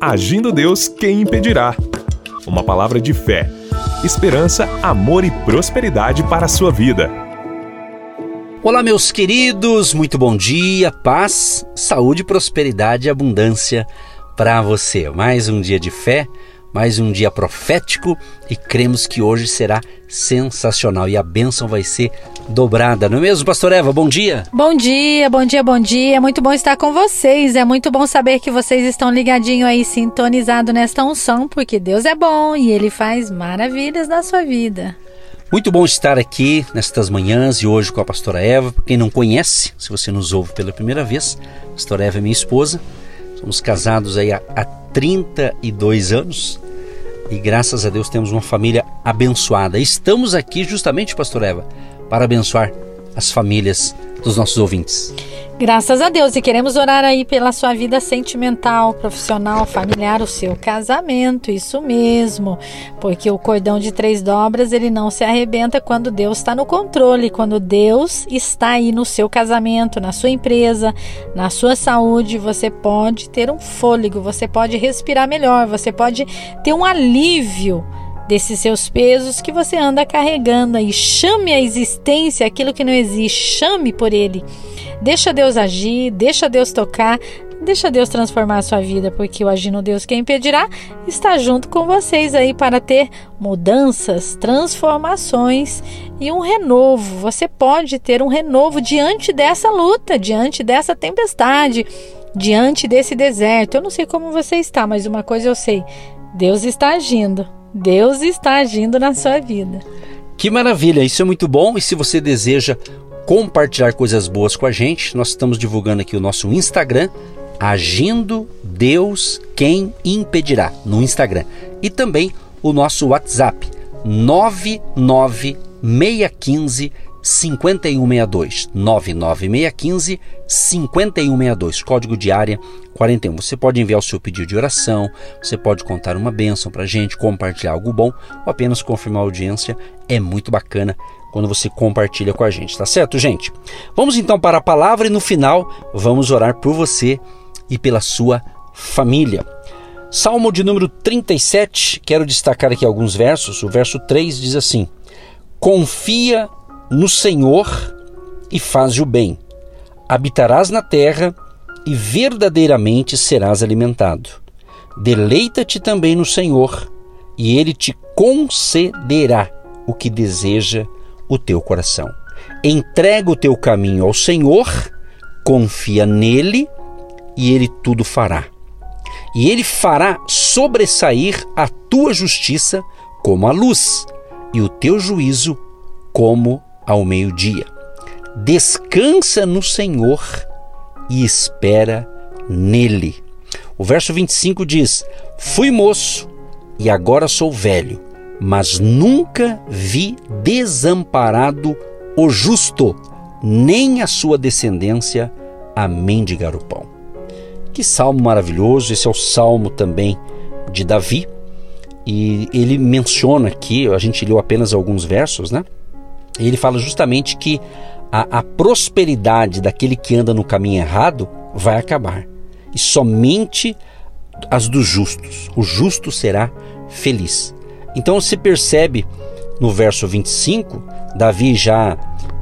Agindo Deus, quem impedirá? Uma palavra de fé, esperança, amor e prosperidade para a sua vida. Olá, meus queridos, muito bom dia, paz, saúde, prosperidade e abundância para você. Mais um dia de fé mais um dia profético e cremos que hoje será sensacional e a bênção vai ser dobrada, não é mesmo, Pastor Eva? Bom dia! Bom dia, bom dia, bom dia. É muito bom estar com vocês. É muito bom saber que vocês estão ligadinho aí, sintonizado nesta unção, porque Deus é bom e Ele faz maravilhas na sua vida. Muito bom estar aqui nestas manhãs e hoje com a pastora Eva. Quem não conhece, se você nos ouve pela primeira vez, a pastora Eva é minha esposa. Somos casados aí há, há 32 anos e graças a Deus temos uma família abençoada. Estamos aqui justamente, Pastor Eva, para abençoar as famílias dos nossos ouvintes. Graças a Deus e queremos orar aí pela sua vida sentimental, profissional, familiar, o seu casamento, isso mesmo, porque o cordão de três dobras ele não se arrebenta quando Deus está no controle, quando Deus está aí no seu casamento, na sua empresa, na sua saúde, você pode ter um fôlego, você pode respirar melhor, você pode ter um alívio desses seus pesos que você anda carregando aí. Chame a existência aquilo que não existe, chame por ele. Deixa Deus agir, deixa Deus tocar, deixa Deus transformar a sua vida, porque o Agindo Deus Quem Impedirá está junto com vocês aí para ter mudanças, transformações e um renovo. Você pode ter um renovo diante dessa luta, diante dessa tempestade, diante desse deserto. Eu não sei como você está, mas uma coisa eu sei: Deus está agindo. Deus está agindo na sua vida. Que maravilha, isso é muito bom. E se você deseja compartilhar coisas boas com a gente, nós estamos divulgando aqui o nosso Instagram, Agindo Deus Quem Impedirá, no Instagram. E também o nosso WhatsApp, 99615 5162 99615 5162 código de área 41 você pode enviar o seu pedido de oração você pode contar uma bênção para gente compartilhar algo bom ou apenas confirmar a audiência. É muito bacana quando você compartilha com a gente tá certo gente vamos então para a palavra e no final vamos orar por você e pela sua família Salmo de número 37 quero destacar aqui alguns versos o verso 3 diz assim confia no Senhor e faz o bem. Habitarás na terra e verdadeiramente serás alimentado. Deleita-te também no Senhor e ele te concederá o que deseja o teu coração. Entrega o teu caminho ao Senhor, confia nele e ele tudo fará. E ele fará sobressair a tua justiça como a luz e o teu juízo como ao meio-dia. Descansa no Senhor e espera nele. O verso 25 diz: Fui moço e agora sou velho, mas nunca vi desamparado o justo, nem a sua descendência a mendigar o pão. Que salmo maravilhoso! Esse é o salmo também de Davi. E ele menciona aqui, a gente leu apenas alguns versos, né? Ele fala justamente que a, a prosperidade daquele que anda no caminho errado vai acabar. E somente as dos justos. O justo será feliz. Então se percebe no verso 25, Davi já,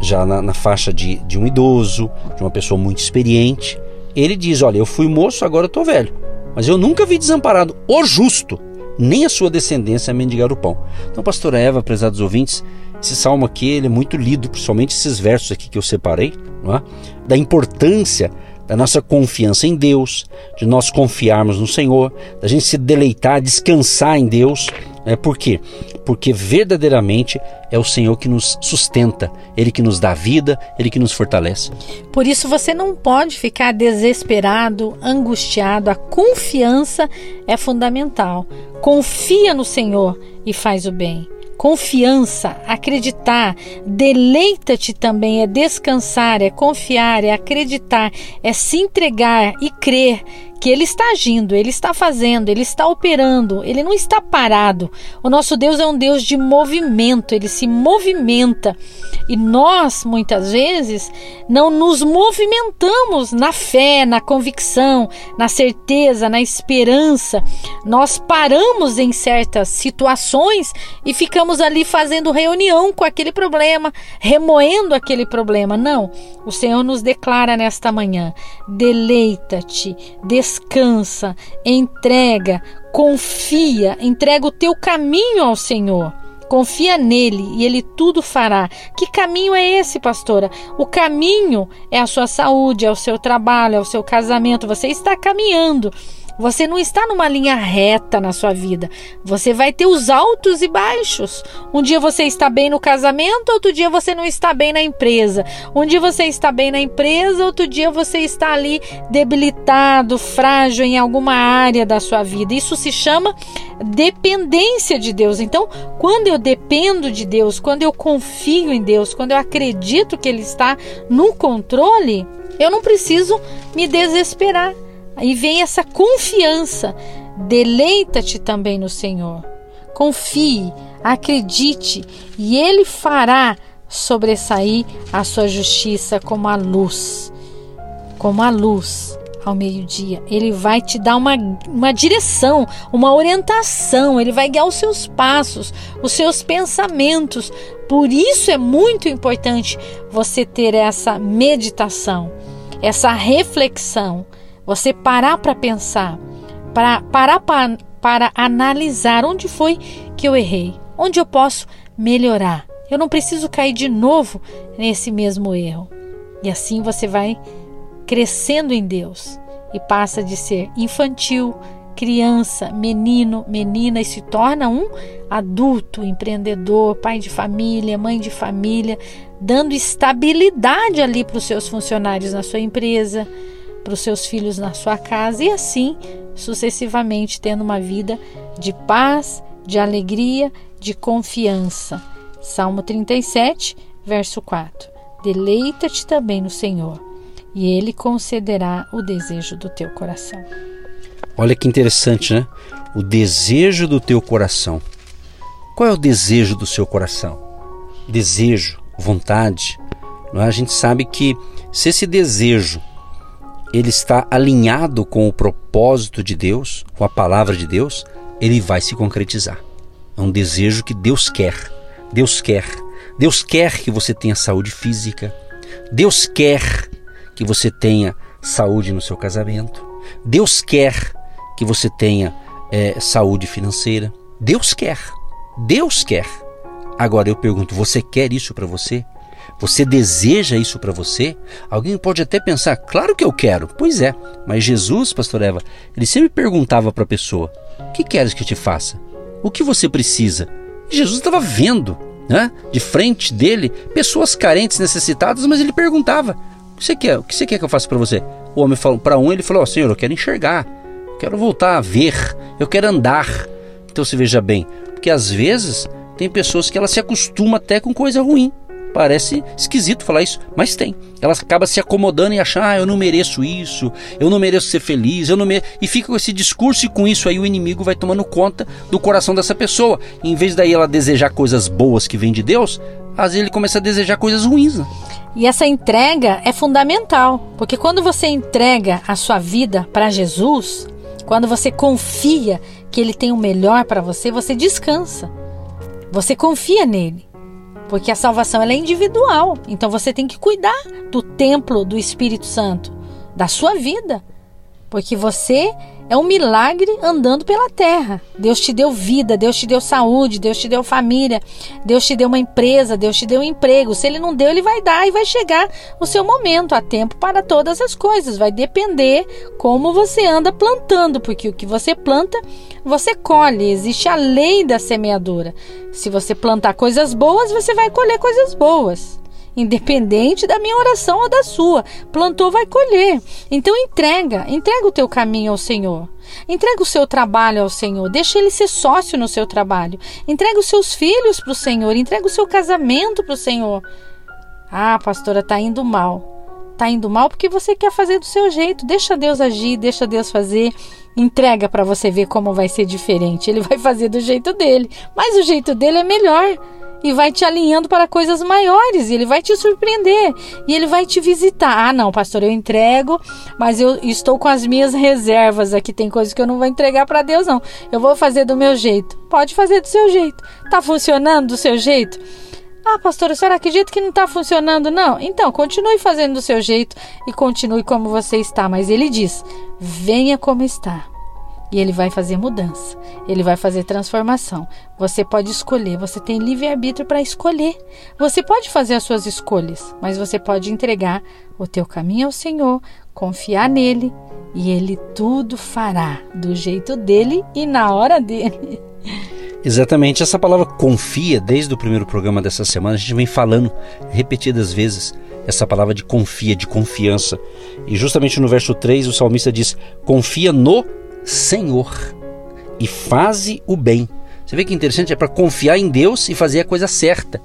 já na, na faixa de, de um idoso, de uma pessoa muito experiente, ele diz: Olha, eu fui moço, agora estou velho, mas eu nunca vi desamparado o justo, nem a sua descendência mendigar o pão. Então, pastora Eva, prezados ouvintes, esse salmo aqui ele é muito lido, principalmente esses versos aqui que eu separei, é? da importância da nossa confiança em Deus, de nós confiarmos no Senhor, da gente se deleitar, descansar em Deus. É por quê? Porque verdadeiramente é o Senhor que nos sustenta, Ele que nos dá vida, Ele que nos fortalece. Por isso você não pode ficar desesperado, angustiado. A confiança é fundamental. Confia no Senhor e faz o bem confiança, acreditar, deleita-te também, é descansar, é confiar, é acreditar, é se entregar e crer que Ele está agindo, Ele está fazendo, Ele está operando, Ele não está parado. O nosso Deus é um Deus de movimento, Ele se movimenta. E nós, muitas vezes, não nos movimentamos na fé, na convicção, na certeza, na esperança. Nós paramos em certas situações e ficamos ali fazendo reunião com aquele problema, remoendo aquele problema. Não, o Senhor nos declara nesta manhã: deleita-te, descansa, entrega, confia, entrega o teu caminho ao Senhor. Confia nele e ele tudo fará. Que caminho é esse, pastora? O caminho é a sua saúde, é o seu trabalho, é o seu casamento. Você está caminhando. Você não está numa linha reta na sua vida. Você vai ter os altos e baixos. Um dia você está bem no casamento, outro dia você não está bem na empresa. Um dia você está bem na empresa, outro dia você está ali debilitado, frágil em alguma área da sua vida. Isso se chama dependência de Deus. Então, quando eu dependo de Deus, quando eu confio em Deus, quando eu acredito que Ele está no controle, eu não preciso me desesperar. Aí vem essa confiança. Deleita-te também no Senhor. Confie, acredite, e Ele fará sobressair a sua justiça como a luz. Como a luz ao meio-dia. Ele vai te dar uma, uma direção, uma orientação, ele vai guiar os seus passos, os seus pensamentos. Por isso é muito importante você ter essa meditação, essa reflexão você parar para pensar, para parar para, para analisar onde foi que eu errei, onde eu posso melhorar. Eu não preciso cair de novo nesse mesmo erro. E assim você vai crescendo em Deus e passa de ser infantil, criança, menino, menina e se torna um adulto, empreendedor, pai de família, mãe de família, dando estabilidade ali para os seus funcionários na sua empresa, para os seus filhos na sua casa e assim sucessivamente tendo uma vida de paz, de alegria, de confiança. Salmo 37, verso 4. Deleita-te também no Senhor, e ele concederá o desejo do teu coração. Olha que interessante, né? O desejo do teu coração. Qual é o desejo do seu coração? Desejo, vontade. Não é? A gente sabe que se esse desejo ele está alinhado com o propósito de Deus, com a palavra de Deus, ele vai se concretizar. É um desejo que Deus quer. Deus quer. Deus quer que você tenha saúde física. Deus quer que você tenha saúde no seu casamento. Deus quer que você tenha é, saúde financeira. Deus quer. Deus quer. Agora eu pergunto: você quer isso para você? Você deseja isso para você? Alguém pode até pensar, claro que eu quero. Pois é, mas Jesus, pastor Eva, ele sempre perguntava para a pessoa: O que queres que te faça? O que você precisa? Jesus estava vendo, né, de frente dele, pessoas carentes, necessitadas, mas ele perguntava: que você quer? O que você quer que eu faça para você? O homem falou para um, ele falou: oh, Senhor, eu quero enxergar, quero voltar a ver, eu quero andar. Então se veja bem, porque às vezes tem pessoas que elas se acostumam até com coisa ruim. Parece esquisito falar isso, mas tem. Ela acaba se acomodando e achando, ah, eu não mereço isso, eu não mereço ser feliz, eu não me... e fica com esse discurso e com isso aí o inimigo vai tomando conta do coração dessa pessoa. E em vez daí ela desejar coisas boas que vêm de Deus, às vezes ele começa a desejar coisas ruins. Né? E essa entrega é fundamental, porque quando você entrega a sua vida para Jesus, quando você confia que ele tem o melhor para você, você descansa. Você confia nele. Porque a salvação é individual. Então você tem que cuidar do templo do Espírito Santo, da sua vida. Porque você é um milagre andando pela terra. Deus te deu vida, Deus te deu saúde, Deus te deu família, Deus te deu uma empresa, Deus te deu um emprego. Se Ele não deu, Ele vai dar e vai chegar o seu momento. Há tempo para todas as coisas. Vai depender como você anda plantando, porque o que você planta, você colhe. Existe a lei da semeadura. Se você plantar coisas boas, você vai colher coisas boas independente da minha oração ou da sua. Plantou, vai colher. Então entrega, entrega o teu caminho ao Senhor. Entrega o seu trabalho ao Senhor, deixa ele ser sócio no seu trabalho. Entrega os seus filhos para o Senhor, entrega o seu casamento para o Senhor. Ah, pastora, está indo mal. Tá indo mal porque você quer fazer do seu jeito. Deixa Deus agir, deixa Deus fazer. Entrega para você ver como vai ser diferente. Ele vai fazer do jeito dele, mas o jeito dele é melhor e vai te alinhando para coisas maiores, ele vai te surpreender, e ele vai te visitar. Ah, não, pastor, eu entrego, mas eu estou com as minhas reservas aqui, tem coisas que eu não vou entregar para Deus não. Eu vou fazer do meu jeito. Pode fazer do seu jeito. Tá funcionando do seu jeito? Ah, pastora, a senhora acredita que não está funcionando? Não. Então, continue fazendo do seu jeito e continue como você está. Mas ele diz: venha como está. E ele vai fazer mudança, ele vai fazer transformação. Você pode escolher, você tem livre-arbítrio para escolher. Você pode fazer as suas escolhas, mas você pode entregar o teu caminho ao Senhor, confiar nele e ele tudo fará do jeito dele e na hora dele. Exatamente, essa palavra confia, desde o primeiro programa dessa semana, a gente vem falando repetidas vezes essa palavra de confia, de confiança. E justamente no verso 3 o salmista diz: confia no Senhor e faze o bem. Você vê que interessante, é para confiar em Deus e fazer a coisa certa.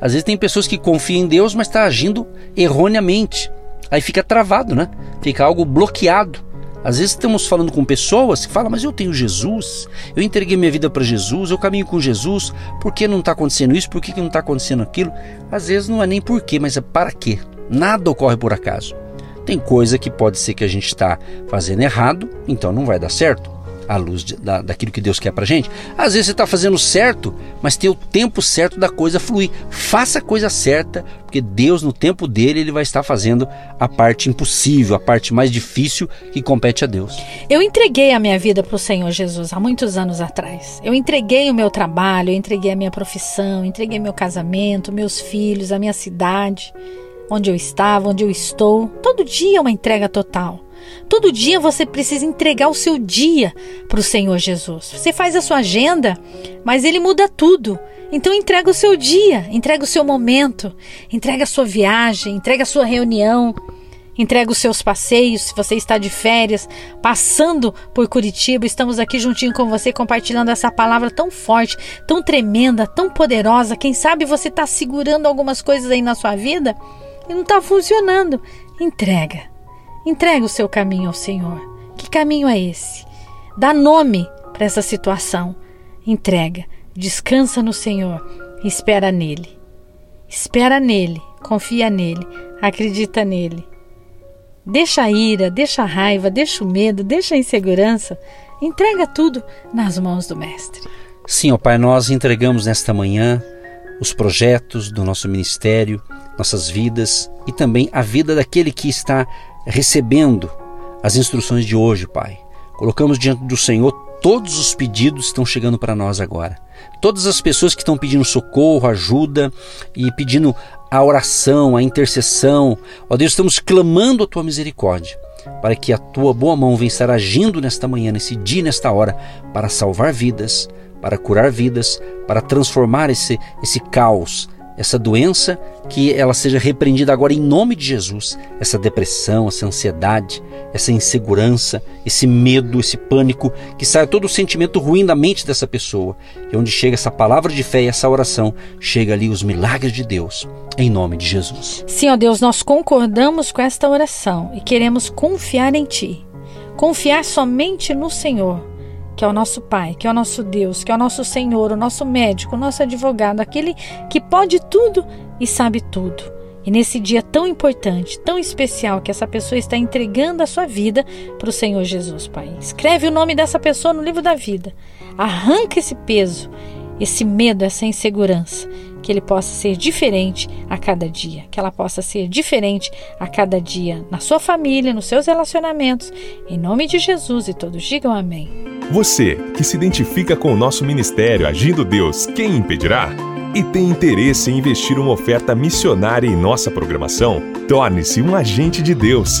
Às vezes tem pessoas que confiam em Deus, mas está agindo erroneamente. Aí fica travado, né? Fica algo bloqueado. Às vezes estamos falando com pessoas que falam, mas eu tenho Jesus, eu entreguei minha vida para Jesus, eu caminho com Jesus, por que não está acontecendo isso, por que, não está acontecendo aquilo? Às vezes não é nem por quê, mas é para quê. Nada ocorre por acaso. Tem coisa que pode ser que a gente está fazendo errado, então não vai dar certo à luz de, da, daquilo que Deus quer para gente. Às vezes você está fazendo certo, mas tem o tempo certo da coisa fluir. Faça a coisa certa, porque Deus, no tempo dele, ele vai estar fazendo a parte impossível, a parte mais difícil que compete a Deus. Eu entreguei a minha vida para o Senhor Jesus há muitos anos atrás. Eu entreguei o meu trabalho, eu entreguei a minha profissão, entreguei meu casamento, meus filhos, a minha cidade onde eu estava, onde eu estou. Todo dia é uma entrega total. Todo dia você precisa entregar o seu dia para o Senhor Jesus. Você faz a sua agenda, mas ele muda tudo. Então entrega o seu dia, entrega o seu momento, entrega a sua viagem, entrega a sua reunião, entrega os seus passeios. Se você está de férias, passando por Curitiba, estamos aqui juntinho com você compartilhando essa palavra tão forte, tão tremenda, tão poderosa. Quem sabe você está segurando algumas coisas aí na sua vida? E não está funcionando. Entrega. Entrega o seu caminho ao Senhor. Que caminho é esse? Dá nome para essa situação. Entrega. Descansa no Senhor. Espera nele. Espera nele. Confia nele. Acredita nele. Deixa a ira, deixa a raiva, deixa o medo, deixa a insegurança. Entrega tudo nas mãos do Mestre. Sim, ó Pai, nós entregamos nesta manhã os projetos do nosso ministério, nossas vidas e também a vida daquele que está recebendo as instruções de hoje, Pai. Colocamos diante do Senhor todos os pedidos estão chegando para nós agora. Todas as pessoas que estão pedindo socorro, ajuda e pedindo a oração, a intercessão. Ó Deus, estamos clamando a tua misericórdia para que a tua boa mão venha estar agindo nesta manhã, nesse dia, nesta hora, para salvar vidas, para curar vidas, para transformar esse, esse caos, essa doença, que ela seja repreendida agora em nome de Jesus. Essa depressão, essa ansiedade, essa insegurança, esse medo, esse pânico, que saia todo o sentimento ruim da mente dessa pessoa. E onde chega essa palavra de fé e essa oração, chega ali os milagres de Deus, em nome de Jesus. Sim, ó Deus, nós concordamos com esta oração e queremos confiar em Ti. Confiar somente no Senhor que é o nosso Pai, que é o nosso Deus, que é o nosso Senhor, o nosso médico, o nosso advogado, aquele que pode tudo e sabe tudo. E nesse dia tão importante, tão especial, que essa pessoa está entregando a sua vida para o Senhor Jesus, Pai. Escreve o nome dessa pessoa no livro da vida. Arranca esse peso, esse medo, essa insegurança. Que ele possa ser diferente a cada dia. Que ela possa ser diferente a cada dia na sua família, nos seus relacionamentos. Em nome de Jesus e todos digam amém. Você que se identifica com o nosso ministério Agindo Deus, quem impedirá? E tem interesse em investir uma oferta missionária em nossa programação? Torne-se um agente de Deus